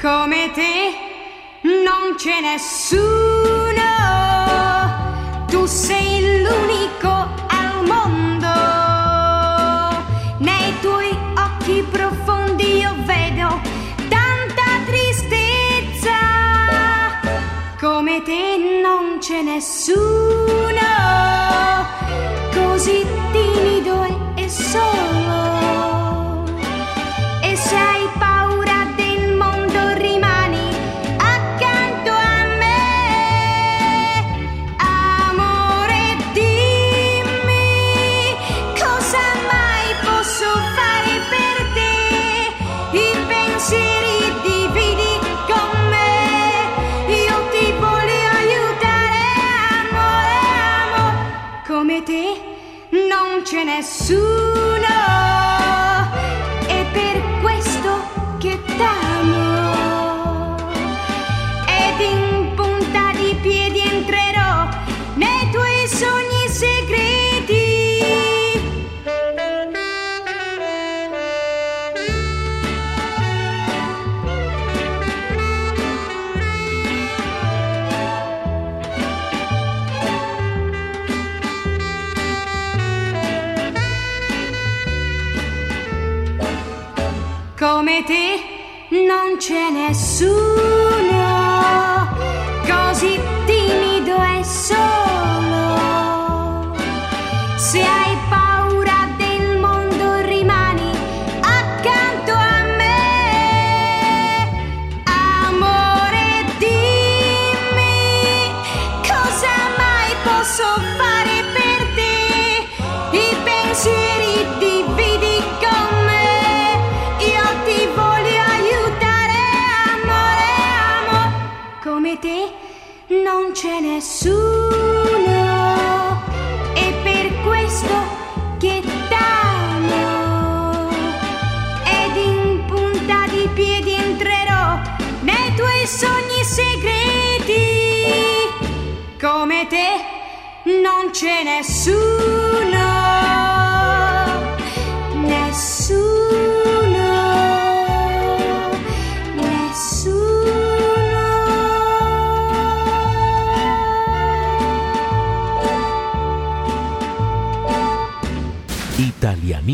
Come te non c'è nessuno, tu sei l'unico al mondo. Nei tuoi occhi profondi io vedo tanta tristezza. Come te non c'è nessuno, così timido e solo. Soon. Te non c'è nessuno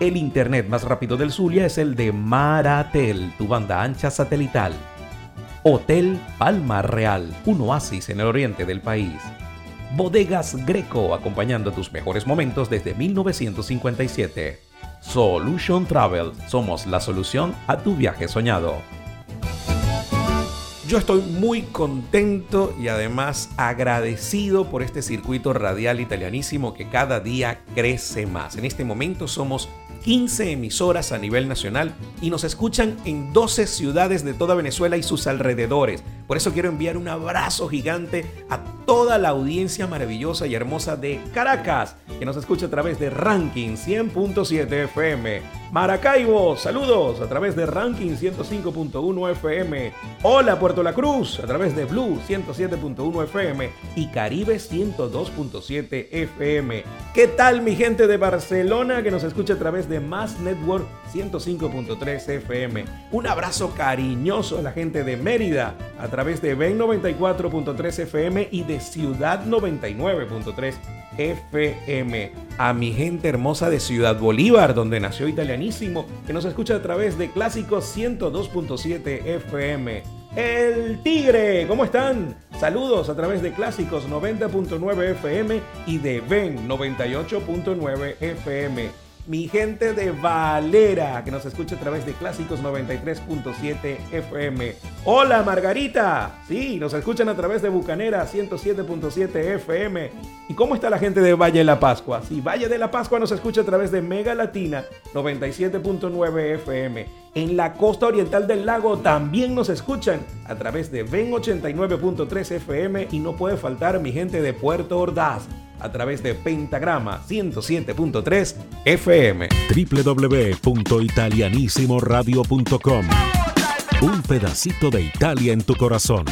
El internet más rápido del Zulia es el de Maratel, tu banda ancha satelital. Hotel Palma Real, un oasis en el oriente del país. Bodegas Greco, acompañando tus mejores momentos desde 1957. Solution Travel, somos la solución a tu viaje soñado. Yo estoy muy contento y además agradecido por este circuito radial italianísimo que cada día crece más. En este momento somos 15 emisoras a nivel nacional y nos escuchan en 12 ciudades de toda Venezuela y sus alrededores. Por eso quiero enviar un abrazo gigante a toda la audiencia maravillosa y hermosa de Caracas, que nos escucha a través de Ranking 100.7 FM. Maracaibo, saludos a través de Ranking 105.1 FM. Hola Puerto La Cruz, a través de Blue 107.1 FM y Caribe 102.7 FM. ¿Qué tal mi gente de Barcelona que nos escucha a través de de Más Network 105.3 FM. Un abrazo cariñoso a la gente de Mérida a través de Ben 94.3 FM y de Ciudad 99.3 FM. A mi gente hermosa de Ciudad Bolívar, donde nació Italianísimo, que nos escucha a través de Clásico 102.7 FM. El Tigre, ¿cómo están? Saludos a través de Clásicos 90.9 FM y de Ben 98.9 FM mi gente de Valera, que nos escucha a través de Clásicos 93.7 FM. Hola Margarita, sí, nos escuchan a través de Bucanera 107.7 FM. ¿Y cómo está la gente de Valle de la Pascua? Sí, Valle de la Pascua nos escucha a través de Mega Latina 97.9 FM. En la costa oriental del lago también nos escuchan a través de Ven 89.3 FM y no puede faltar mi gente de Puerto Ordaz a través de Pentagrama 107.3 FM. www.italianissimoradio.com Un pedacito de Italia en tu corazón.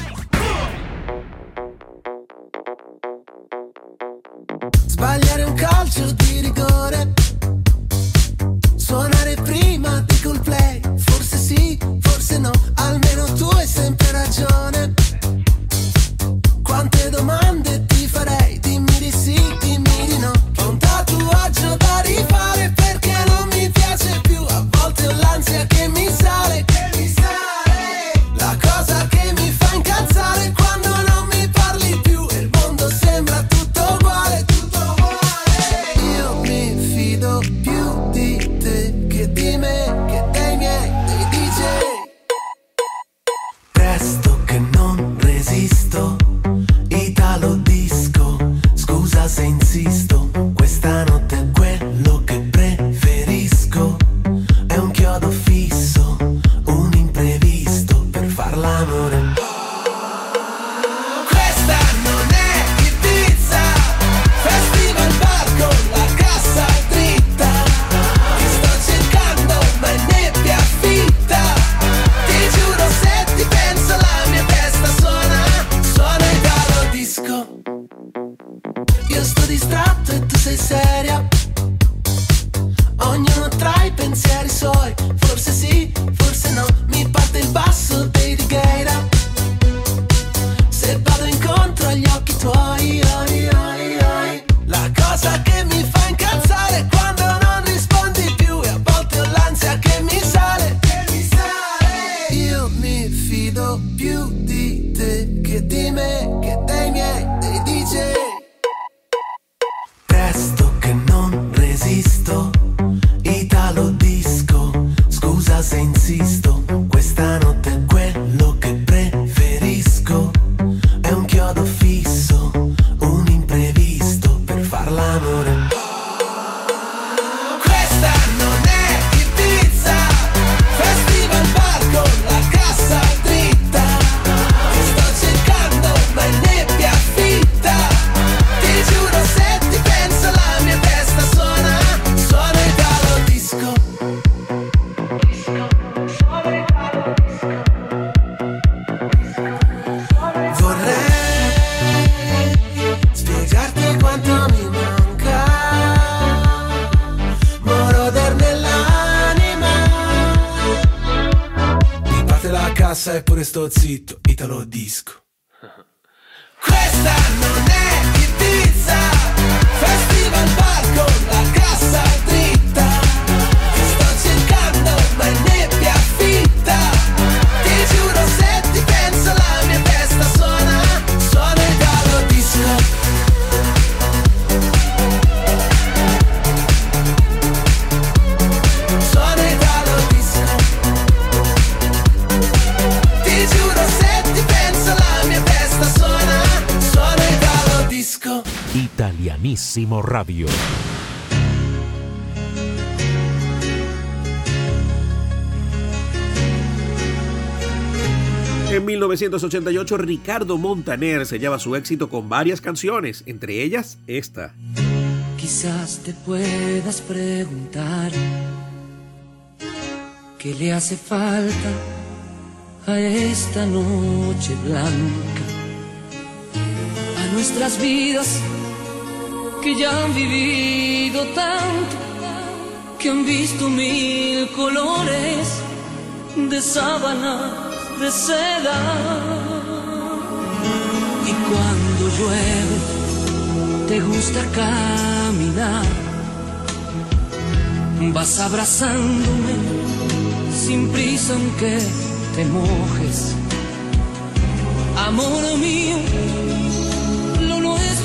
zitto, italo disco. Questa non è En 1988, Ricardo Montaner se lleva su éxito con varias canciones, entre ellas esta. Quizás te puedas preguntar qué le hace falta a esta noche blanca, a nuestras vidas que ya han vivido tanto, que han visto mil colores de sábana, de seda. Y cuando llueve, te gusta caminar, vas abrazándome sin prisa aunque te mojes. Amor mío,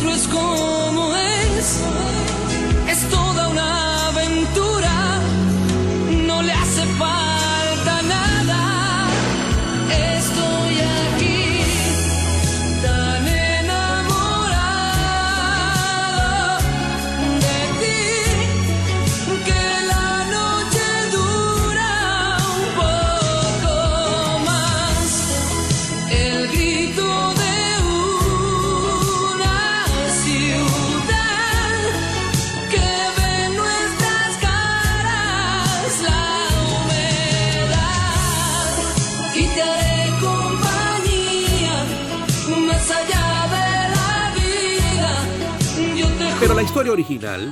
nuestro es como es.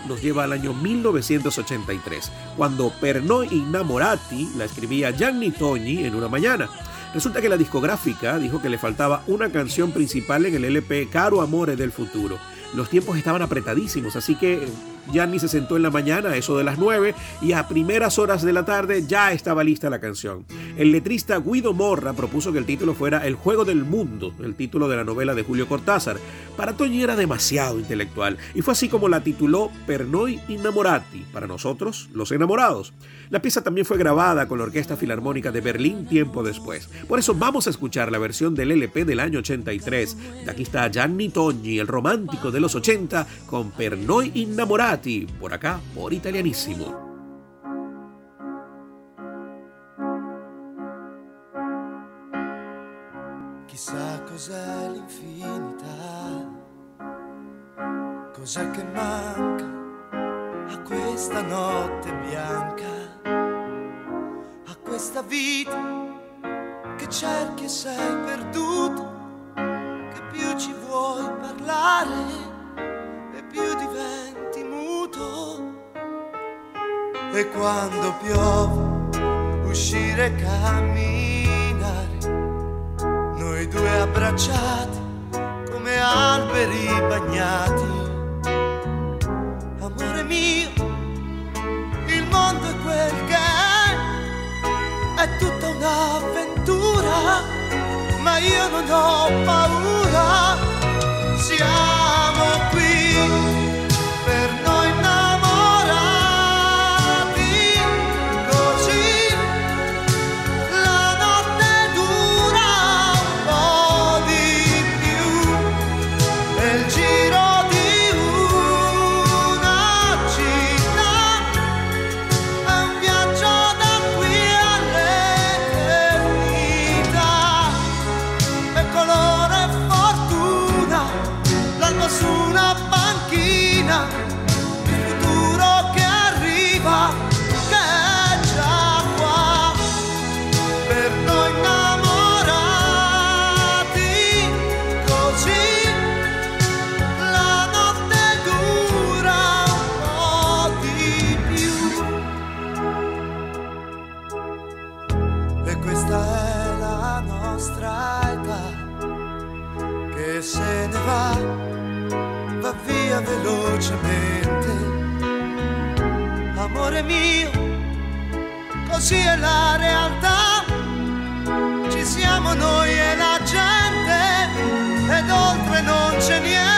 Nos lleva al año 1983, cuando Pernod Innamorati la escribía Gianni Togni en una mañana. Resulta que la discográfica dijo que le faltaba una canción principal en el LP Caro Amore del Futuro. Los tiempos estaban apretadísimos, así que Gianni se sentó en la mañana, eso de las 9, y a primeras horas de la tarde ya estaba lista la canción. El letrista Guido Morra propuso que el título fuera El Juego del Mundo, el título de la novela de Julio Cortázar. Para Toñi era demasiado intelectual, y fue así como la tituló Pernoi Innamorati, para nosotros, los enamorados. La pieza también fue grabada con la Orquesta Filarmónica de Berlín tiempo después. Por eso vamos a escuchar la versión del LP del año 83. De aquí está Gianni Togni, el romántico de los 80, con Pernoi Innamorati, por acá, por Italianissimo. Chissà cos'è che manca a questa notte bianca, questa vita che cerchi e sei perduto, che più ci vuoi parlare e più diventi muto. E quando piove uscire e camminare noi due abbracciati come alberi bagnati. Amore mio, io non ho paura. Siamo amore mio così è la realtà. Ci siamo noi e la gente ed oltre non c'è niente,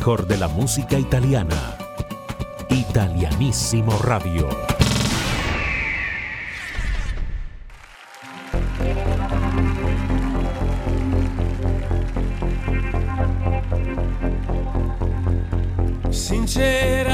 mejor de la música italiana. Italianissimo Radio. sincera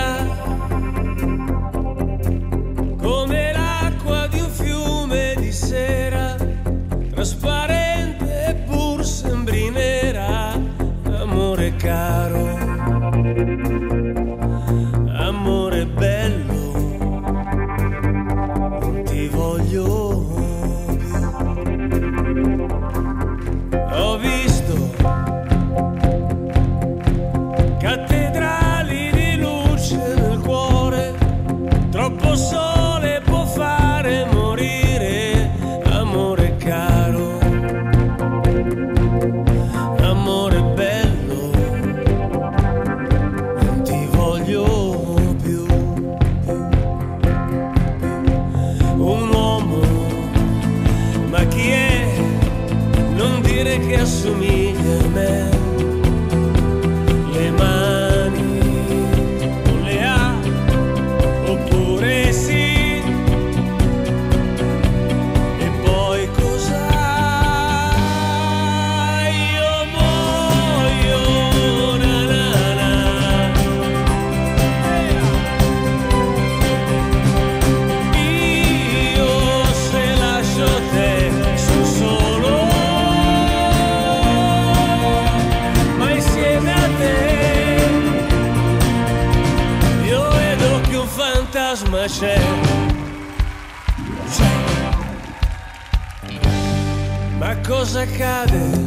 fantasma c'è ma cosa accade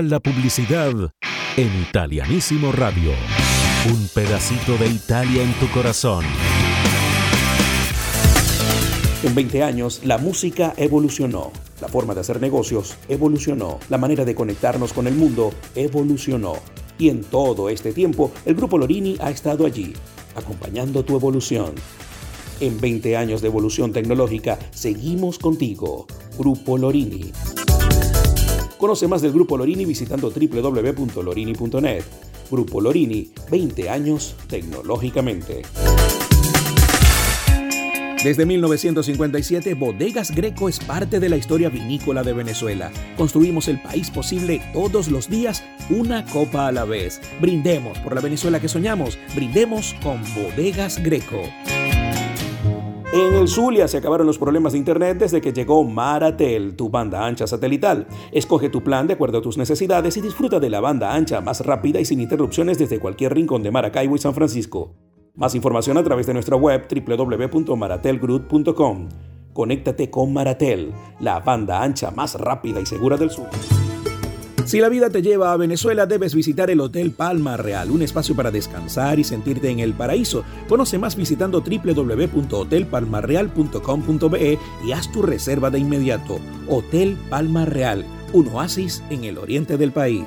La publicidad en Italianísimo Radio. Un pedacito de Italia en tu corazón. En 20 años, la música evolucionó. La forma de hacer negocios evolucionó. La manera de conectarnos con el mundo evolucionó. Y en todo este tiempo, el Grupo Lorini ha estado allí, acompañando tu evolución. En 20 años de evolución tecnológica, seguimos contigo. Grupo Lorini. Conoce más del Grupo Lorini visitando www.lorini.net. Grupo Lorini, 20 años tecnológicamente. Desde 1957, Bodegas Greco es parte de la historia vinícola de Venezuela. Construimos el país posible todos los días, una copa a la vez. Brindemos por la Venezuela que soñamos. Brindemos con Bodegas Greco. En el Zulia se acabaron los problemas de internet desde que llegó Maratel, tu banda ancha satelital. Escoge tu plan de acuerdo a tus necesidades y disfruta de la banda ancha más rápida y sin interrupciones desde cualquier rincón de Maracaibo y San Francisco. Más información a través de nuestra web www.maratelgroup.com. Conéctate con Maratel, la banda ancha más rápida y segura del sur. Si la vida te lleva a Venezuela, debes visitar el Hotel Palma Real, un espacio para descansar y sentirte en el paraíso. Conoce más visitando www.hotelpalmarreal.com.be y haz tu reserva de inmediato. Hotel Palma Real, un oasis en el oriente del país.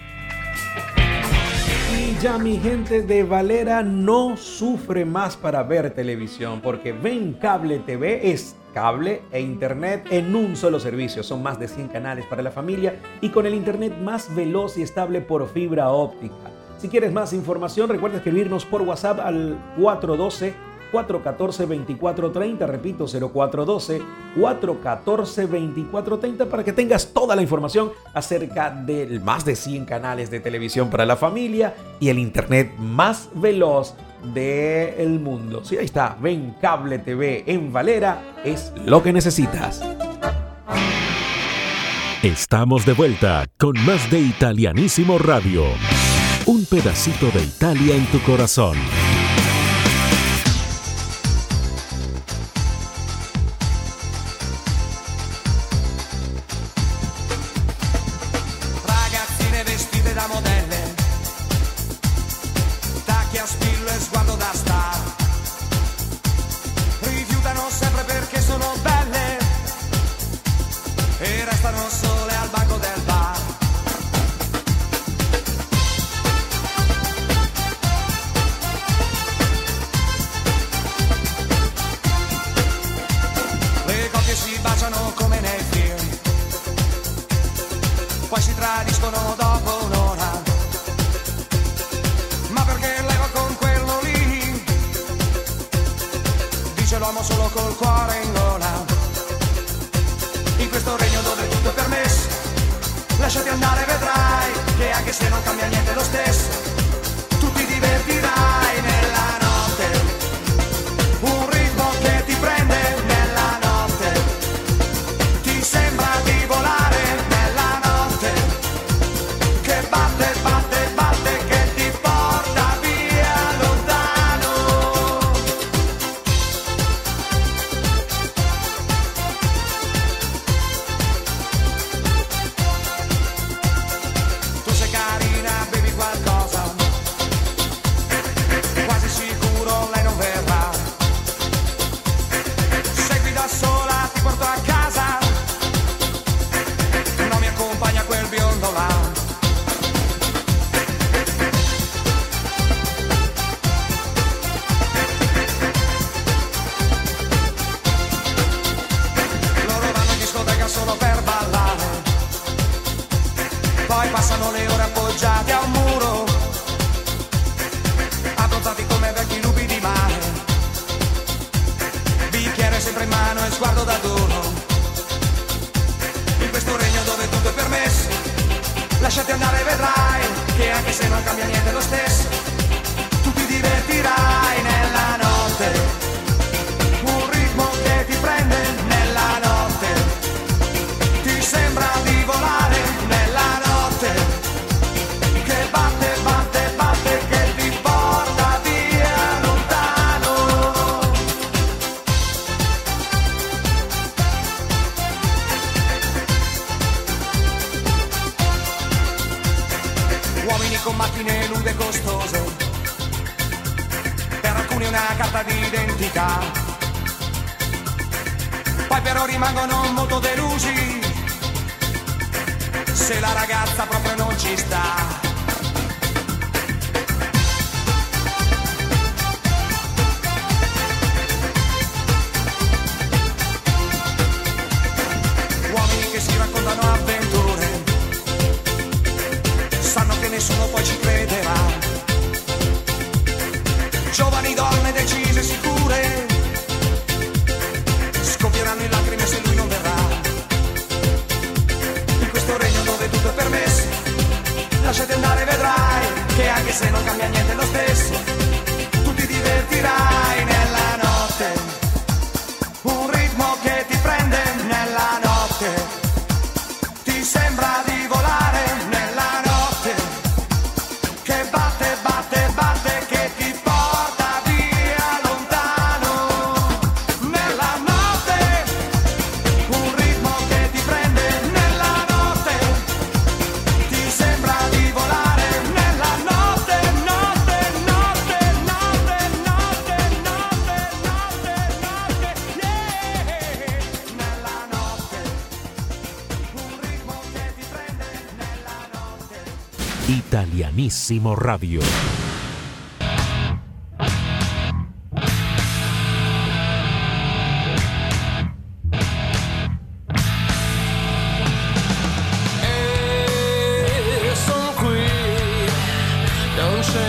ya mi gente de Valera no sufre más para ver televisión porque Ven Cable TV es cable e internet en un solo servicio. Son más de 100 canales para la familia y con el internet más veloz y estable por fibra óptica. Si quieres más información, recuerda escribirnos por WhatsApp al 412 414-2430, repito, 0412-414-2430 para que tengas toda la información acerca de más de 100 canales de televisión para la familia y el internet más veloz del mundo. Sí, ahí está, ven Cable TV en Valera, es lo que necesitas. Estamos de vuelta con más de Italianísimo Radio. Un pedacito de Italia en tu corazón. qua si tradiscono dopo un'ora. Ma perché leva con quello lì? Dice l'uomo solo col cuore in gola. In questo regno dove tutto è permesso, lasciati andare vedrai che anche se non cambia niente lo stesso, tu ti divertirai. Italianísimo Radio. E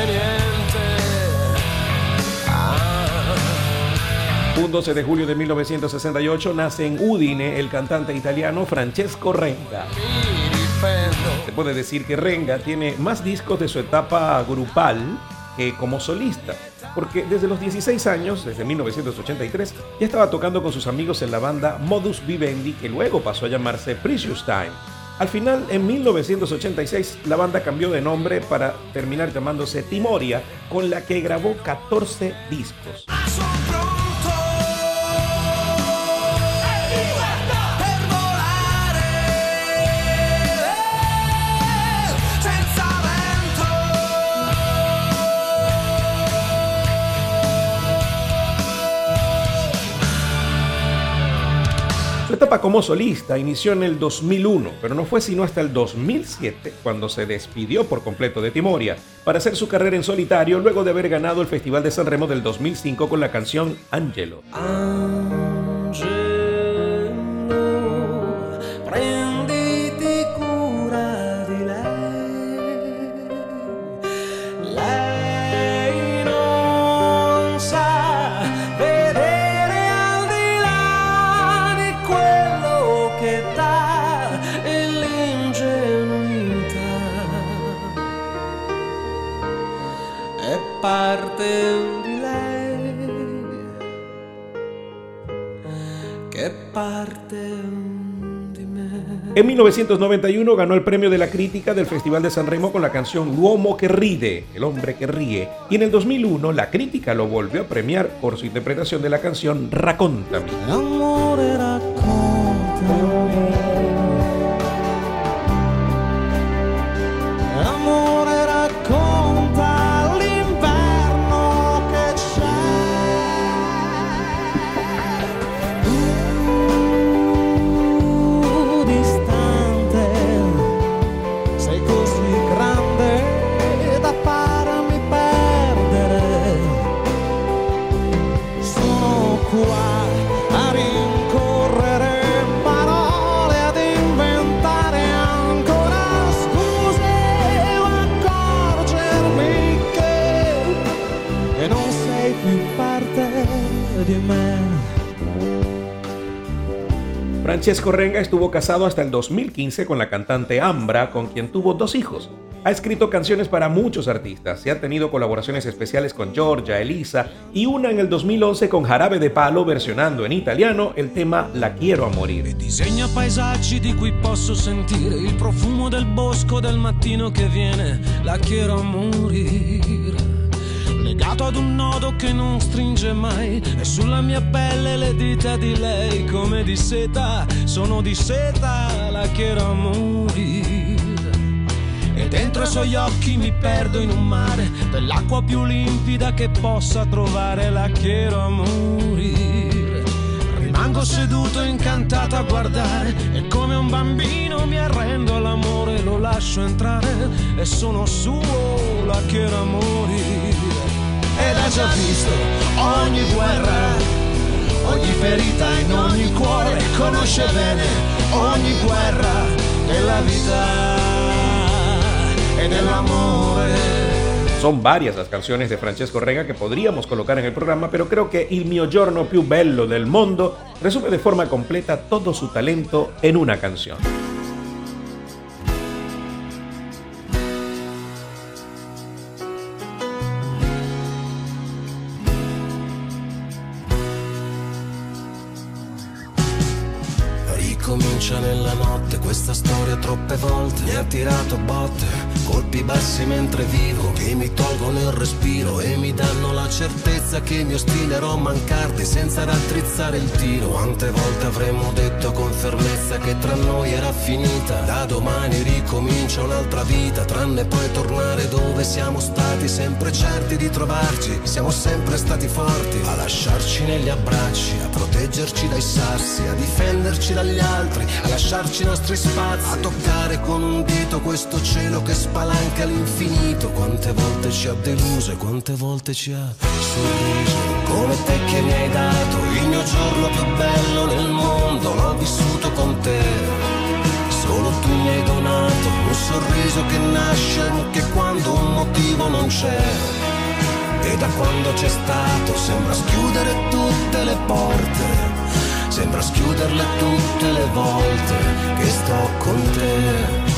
niente. Ah. Un 12 de julio de 1968 nace en Udine el cantante italiano Francesco Renga. Se puede decir que Renga tiene más discos de su etapa grupal que como solista, porque desde los 16 años, desde 1983, ya estaba tocando con sus amigos en la banda Modus Vivendi, que luego pasó a llamarse Precious Time. Al final, en 1986, la banda cambió de nombre para terminar llamándose Timoria, con la que grabó 14 discos. Etapa como solista inició en el 2001, pero no fue sino hasta el 2007 cuando se despidió por completo de Timoria para hacer su carrera en solitario luego de haber ganado el Festival de San Remo del 2005 con la canción Angelo. Angelo, En 1991 ganó el premio de la crítica del Festival de San Remo con la canción L'uomo que ride, el hombre que ríe, y en el 2001 la crítica lo volvió a premiar por su interpretación de la canción Raccontami. Francesco Renga estuvo casado hasta el 2015 con la cantante Ambra, con quien tuvo dos hijos. Ha escrito canciones para muchos artistas y ha tenido colaboraciones especiales con Georgia, Elisa y una en el 2011 con Jarabe de Palo versionando en italiano el tema La quiero a morir. Disegna paesaggi di cui posso sentire il profumo del bosco del mattino che viene, la quiero a morire. Legato ad un nodo che non stringe mai, e sulla mia pelle le dita di lei come di seta, sono di seta, la quiero morire. E dentro i suoi occhi mi perdo in un mare dell'acqua più limpida che possa trovare, la quiero morire. Rimango seduto incantato a guardare e come un bambino mi arrendo all'amore, lo lascio entrare e sono suo, la quiero morire. Son varias las canciones de Francesco Renga que podríamos colocar en el programa, pero creo que Il mio giorno più bello del mondo resume de forma completa todo su talento en una canción. Troppe volte Mi ha tirato botte, colpi bassi mentre vivo Che mi tolgono il respiro e mi danno la certezza Che mi ostinerò a mancarti senza raddrizzare il tiro. Quante volte avremmo detto con fermezza che tra noi era finita? Da domani ricomincia un'altra vita Tranne poi tornare dove siamo stati Sempre certi di trovarci. Siamo sempre stati forti A lasciarci negli abbracci A proteggerci dai sassi A difenderci dagli altri a lasciarci i nostri spazi, a toccare con un dito questo cielo che spalanca all'infinito. Quante volte ci ha deluso e quante volte ci ha sorriso. Come te che mi hai dato il mio giorno più bello nel mondo, l'ho vissuto con te. Solo tu mi hai donato un sorriso che nasce anche quando un motivo non c'è. E da quando c'è stato sembra schiudere tutte le porte. Sembra schiuderle tutte le volte che sto con te.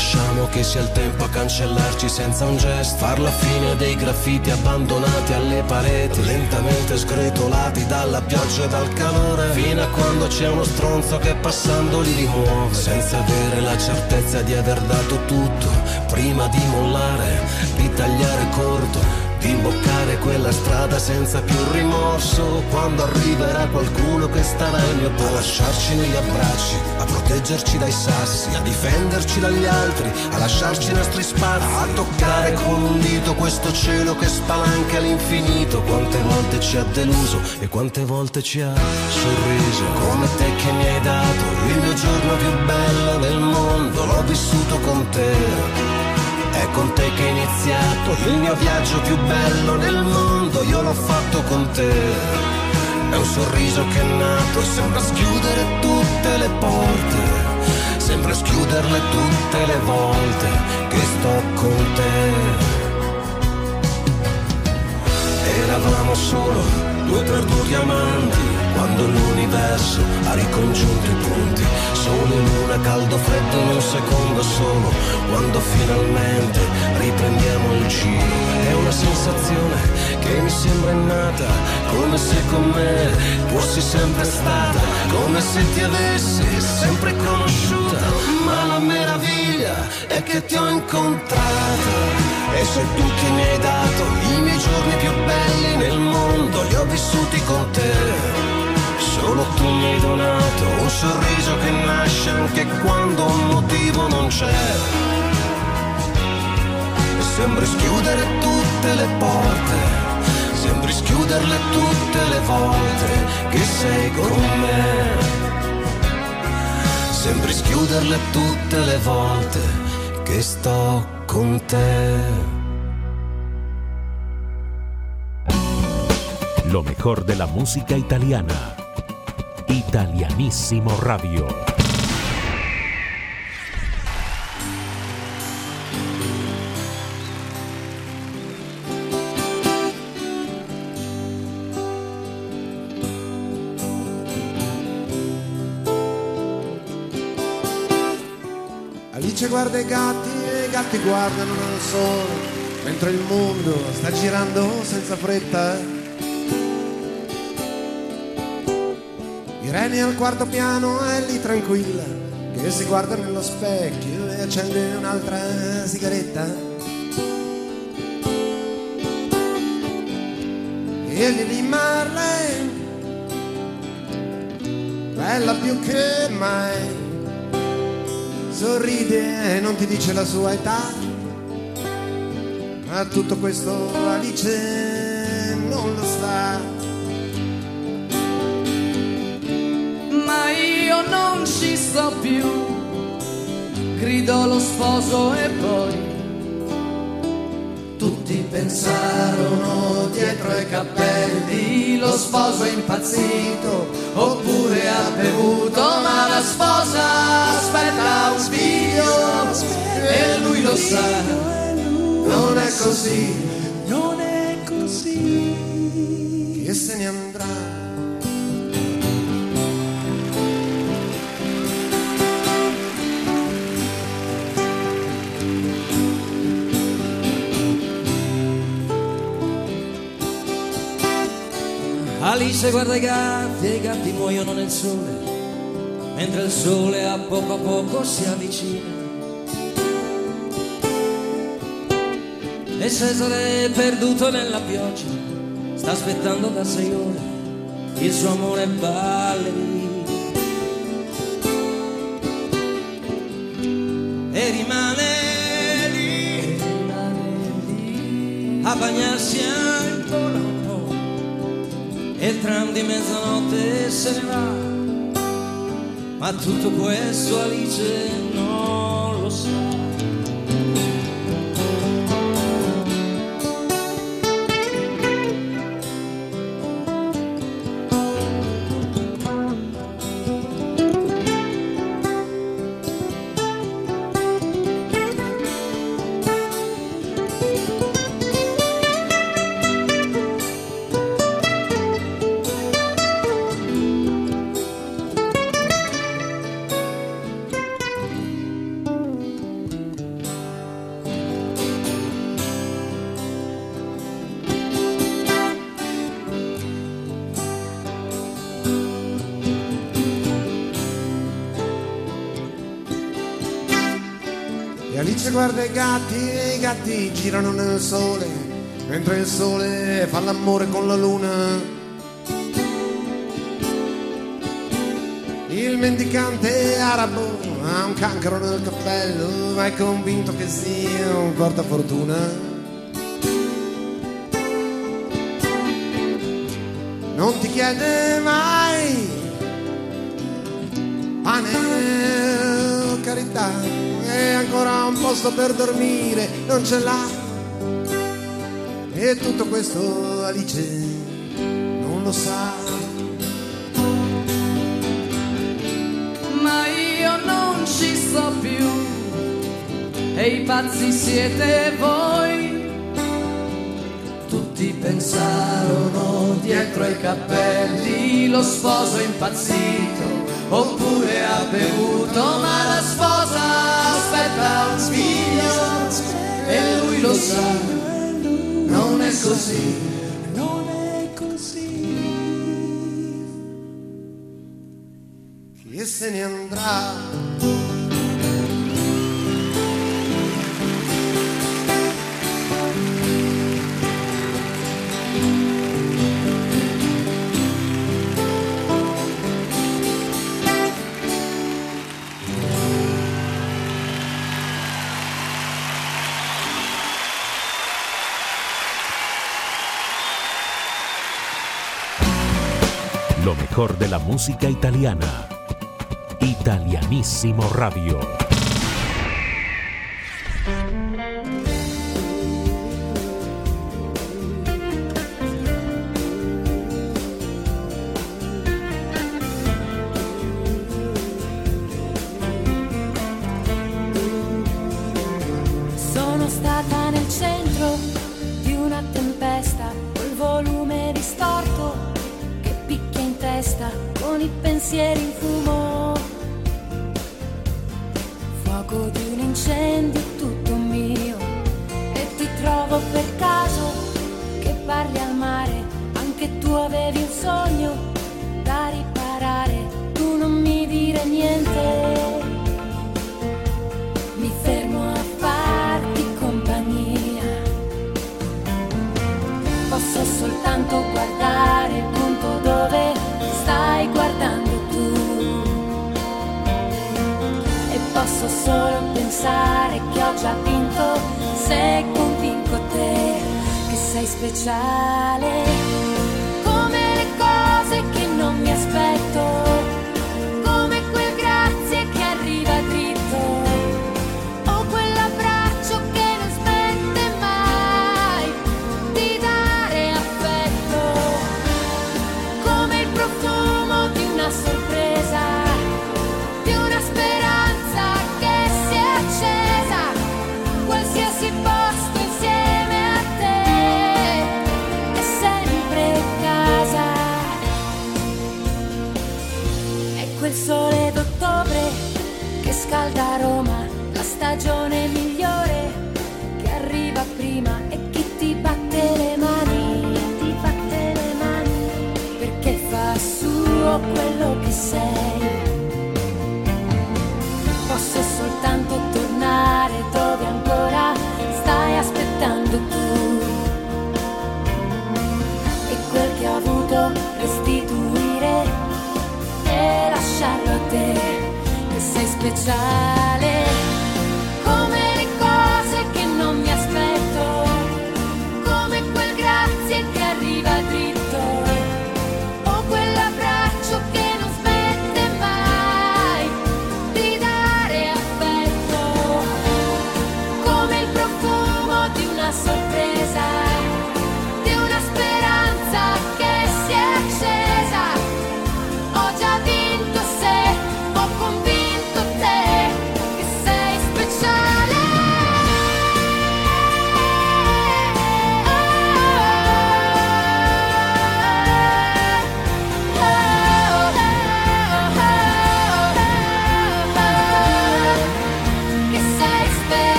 Lasciamo che sia il tempo a cancellarci senza un gesto. Far la fine dei graffiti abbandonati alle pareti, lentamente sgretolati dalla pioggia e dal calore. Fino a quando c'è uno stronzo che passando li rimuove. Senza avere la certezza di aver dato tutto, prima di mollare, di tagliare corto. Imboccare quella strada senza più rimorso. Quando arriverà qualcuno che starà al mio posto. A lasciarci negli abbracci, a proteggerci dai sassi A difenderci dagli altri, a lasciarci i nostri spazi A toccare con un dito questo cielo che spalanca all'infinito Quante volte ci ha deluso e quante volte ci ha sorriso. Come te che mi hai dato il mio giorno più bello del mondo L'ho vissuto con te è con te che è iniziato il mio viaggio più bello nel mondo, io l'ho fatto con te. È un sorriso che è nato, sembra schiudere tutte le porte, sembra schiuderle tutte le volte che sto con te. Eravamo solo due perduti amanti, quando l'universo ha ricongiunto i punti. Sole, luna, caldo, freddo in un secondo solo, quando finalmente riprendiamo il giro. È una sensazione che mi sembra innata, come se con me fossi sempre stata, come se ti avessi sempre conosciuta. Ma la meraviglia è che ti ho incontrata e sei tu che mi hai dato i miei giorni più belli nel mondo, li ho vissuti con te. Solo tu mi hai donato un sorriso che nasce anche quando un motivo non c'è. Sembri schiudere tutte le porte, sembri schiuderle tutte le volte che sei con me. Sembri schiuderle tutte le volte che sto con te. Lo mejor de la música italiana. Italianísimo Radio. Alice guarda i gatti e i gatti guardano al sole, mentre il mondo sta girando senza fretta. Irene al quarto piano è lì tranquilla, che si guarda nello specchio e accende un'altra sigaretta. E Lily Marley, bella più che mai sorride e non ti dice la sua età. Ma tutto questo Alice non lo sa. Io non ci sto più. Gridò lo sposo e poi tutti pensarono dietro ai cappelli lo sposo è impazzito oppure ha bevuto ma la sposa aspetta un figlio e lui lo sa non è così non è così Che se ne andrà. Alice guarda i gatti e i gatti muoiono nel sole, mentre il sole a poco a poco si avvicina. E Cesare è perduto nella pioggia, sta aspettando da sei ore il suo amore ballerino. E rimane lì, a bagnarsi po'. E il tram di mezzanotte se ne va. Ma tutto questo Alice non gatti e i gatti girano nel sole, mentre il sole fa l'amore con la luna. Il mendicante arabo ha un cancro nel cappello, ma è convinto che sia un portafortuna. Non ti chiede mai pane o carità ancora un posto per dormire non ce l'ha e tutto questo Alice non lo sa ma io non ci sto più e i pazzi siete voi. Tutti pensarono dietro ai cappelli lo sposo impazzito oppure ha bevuto, ma la sposa un figlio e lui lo sa, non è così. Non è così. che se ne andrà de la música italiana. Italianissimo Radio. Pensare che ho già vinto se convinco te che sei speciale. daroma time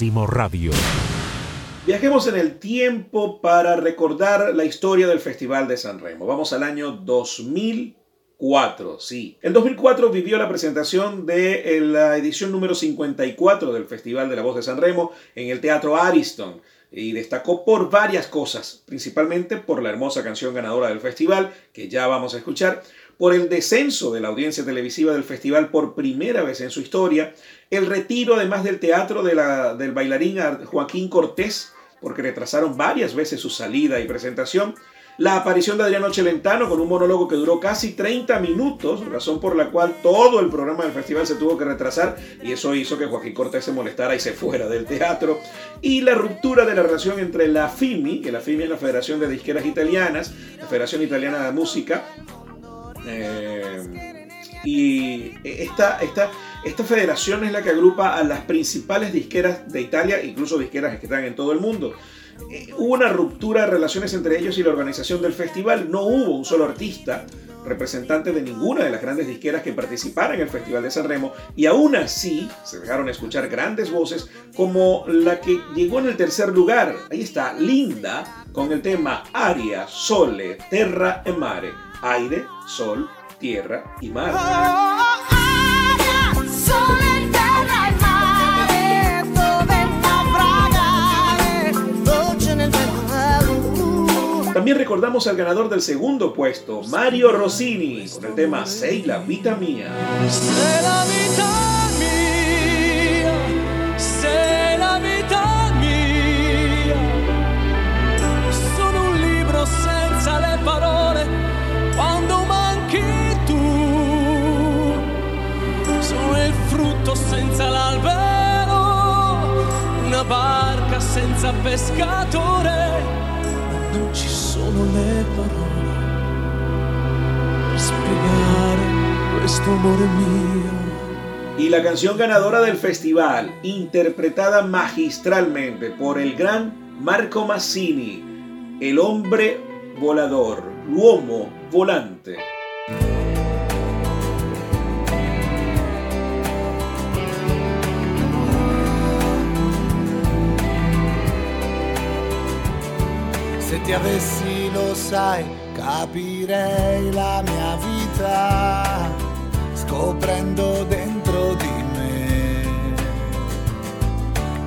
Radio. Viajemos en el tiempo para recordar la historia del Festival de San Remo. Vamos al año 2004, sí. En 2004 vivió la presentación de eh, la edición número 54 del Festival de la Voz de San Remo en el Teatro Ariston y destacó por varias cosas, principalmente por la hermosa canción ganadora del festival, que ya vamos a escuchar, por el descenso de la audiencia televisiva del festival por primera vez en su historia, el retiro además del teatro de la, del bailarín Joaquín Cortés, porque retrasaron varias veces su salida y presentación, la aparición de Adriano Celentano con un monólogo que duró casi 30 minutos, razón por la cual todo el programa del festival se tuvo que retrasar y eso hizo que Joaquín Cortés se molestara y se fuera del teatro, y la ruptura de la relación entre la FIMI, que la FIMI es la Federación de Disqueras Italianas, la Federación Italiana de Música, eh, y esta, esta, esta federación es la que agrupa a las principales disqueras de Italia, incluso disqueras que están en todo el mundo. Eh, hubo una ruptura de relaciones entre ellos y la organización del festival. No hubo un solo artista representante de ninguna de las grandes disqueras que participaran en el Festival de San Remo y aún así se dejaron escuchar grandes voces como la que llegó en el tercer lugar. Ahí está, Linda, con el tema Aria, Sole, Terra e Mare. Aire, sol, tierra y mar. También recordamos al ganador del segundo puesto, Mario Rossini, con el tema Sei la vita mia. Barca senza pescatore. Non ci sono le parole per spiegare questo amore mio. Y la canción ganadora del festival, interpretada magistralmente por el gran Marco Massini, El hombre volador, l'uomo volante. Ti avessi, lo sai, capirei la mia vita scoprendo dentro di me.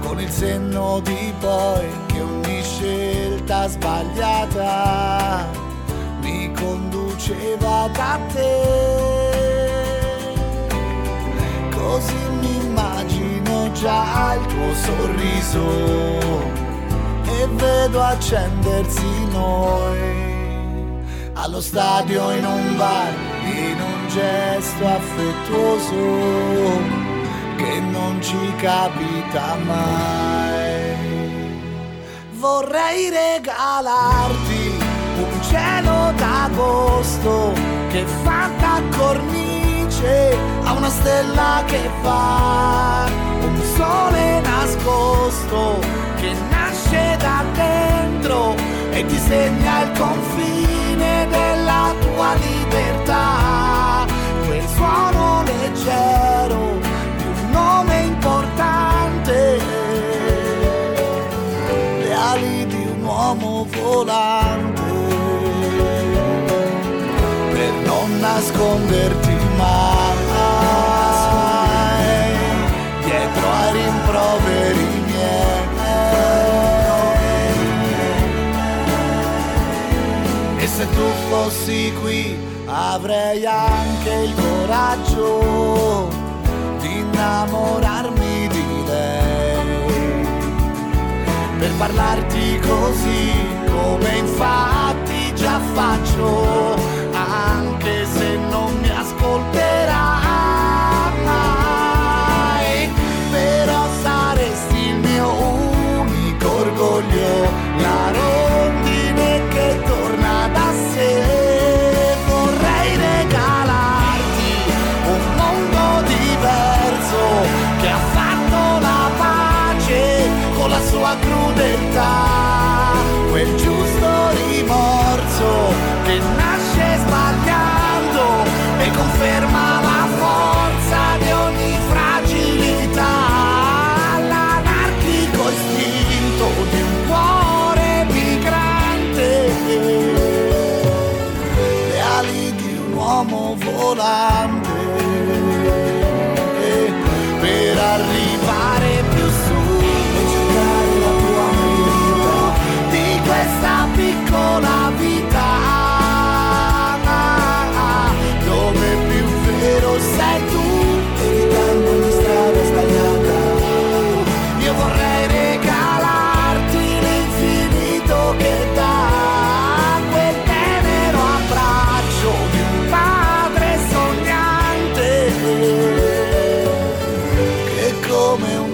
Con il senno di poi che ogni scelta sbagliata mi conduceva da te. Così mi immagino già il tuo sorriso vedo accendersi noi. Allo stadio in un bar in un gesto affettuoso che non ci capita mai. Vorrei regalarti un cielo d'agosto che fa da cornice a una stella che fa un sole nascosto che nasce da dentro e disegna il confine della tua libertà. Quel suono leggero di un nome importante, le ali di un uomo volante, per non nasconderti fossi qui avrei anche il coraggio di innamorarmi di lei. Per parlarti così come infatti già faccio, anche se non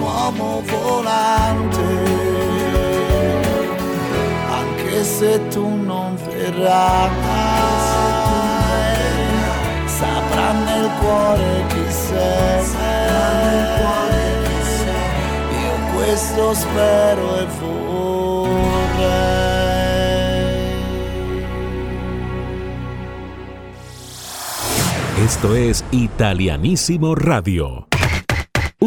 uomo volante, anche se tu non verrai, saprà nel cuore chi sei, io questo spero e vorrei. Esto es Italianísimo Radio.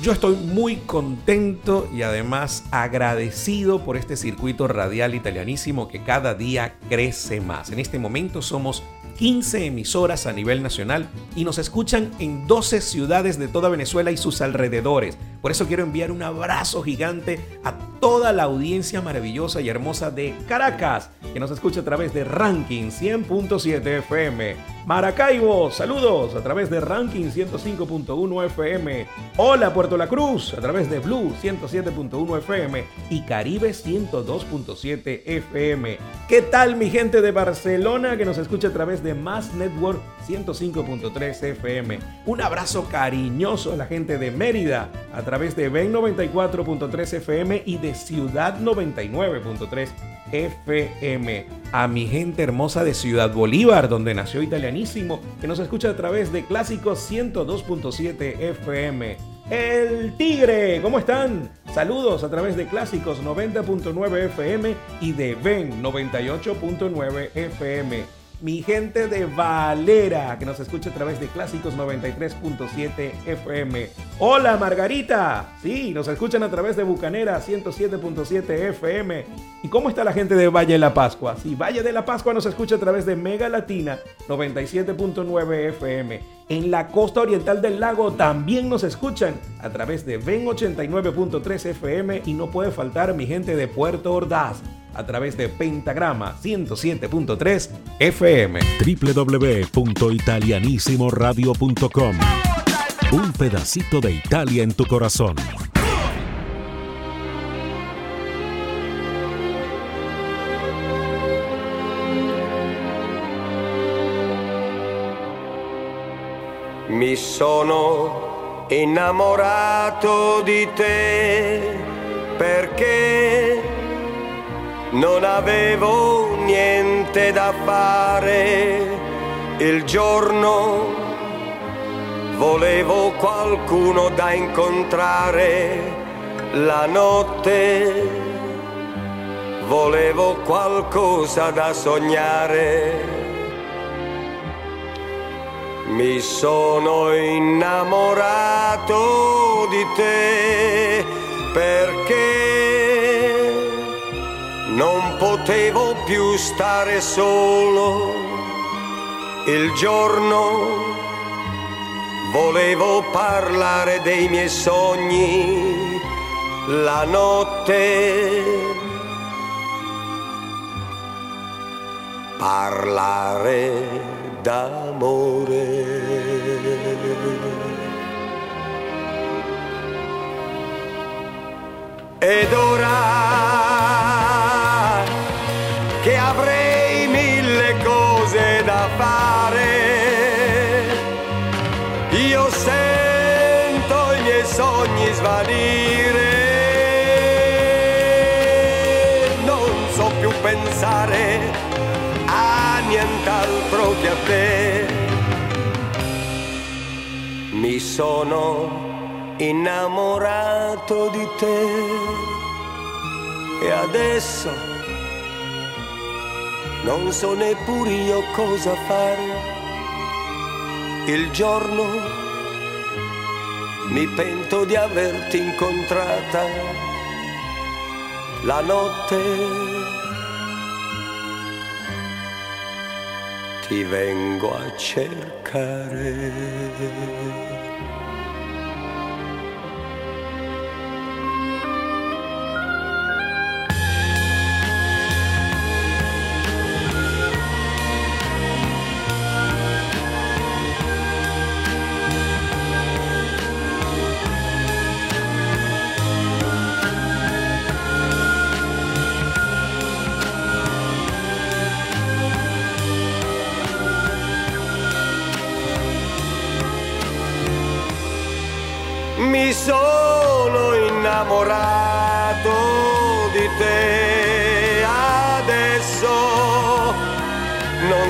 Yo estoy muy contento y además agradecido por este circuito radial italianísimo que cada día crece más. En este momento somos 15 emisoras a nivel nacional y nos escuchan en 12 ciudades de toda Venezuela y sus alrededores. Por eso quiero enviar un abrazo gigante a toda la audiencia maravillosa y hermosa de Caracas, que nos escucha a través de Ranking 100.7 FM. Maracaibo, saludos a través de Ranking 105.1 FM. Hola Puerto La Cruz, a través de Blue 107.1 FM y Caribe 102.7 FM. ¿Qué tal mi gente de Barcelona que nos escucha a través de Mass Network 105.3 FM? Un abrazo cariñoso a la gente de Mérida a través de Ben 94.3 FM y de Ciudad 99.3 FM. A mi gente hermosa de Ciudad Bolívar, donde nació Italianísimo, que nos escucha a través de Clásicos 102.7 FM. El Tigre, ¿cómo están? Saludos a través de Clásicos 90.9 FM y de Ben 98.9 FM mi gente de Valera, que nos escucha a través de Clásicos 93.7 FM. Hola Margarita, sí, nos escuchan a través de Bucanera 107.7 FM. ¿Y cómo está la gente de Valle de la Pascua? Sí, Valle de la Pascua nos escucha a través de Mega Latina 97.9 FM. En la costa oriental del lago también nos escuchan a través de Ven 89.3 FM y no puede faltar mi gente de Puerto Ordaz a través de Pentagrama 107.3 FM. www.italianissimoradio.com Un pedacito de Italia en tu corazón. Mi sono innamorato di te perché non avevo niente da fare il giorno, volevo qualcuno da incontrare la notte, volevo qualcosa da sognare. Mi sono innamorato di te perché non potevo più stare solo. Il giorno volevo parlare dei miei sogni, la notte parlare d'amore. Ed ora svanire, non so più pensare a nient'altro che a te. Mi sono innamorato di te e adesso non so neppure io cosa fare. Il giorno mi pento di averti incontrata, la notte ti vengo a cercare.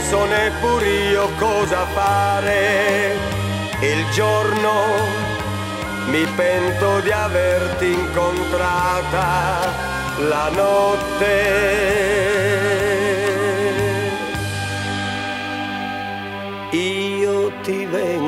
So neppure io cosa fare. Il giorno mi pento di averti incontrata, la notte io ti vengo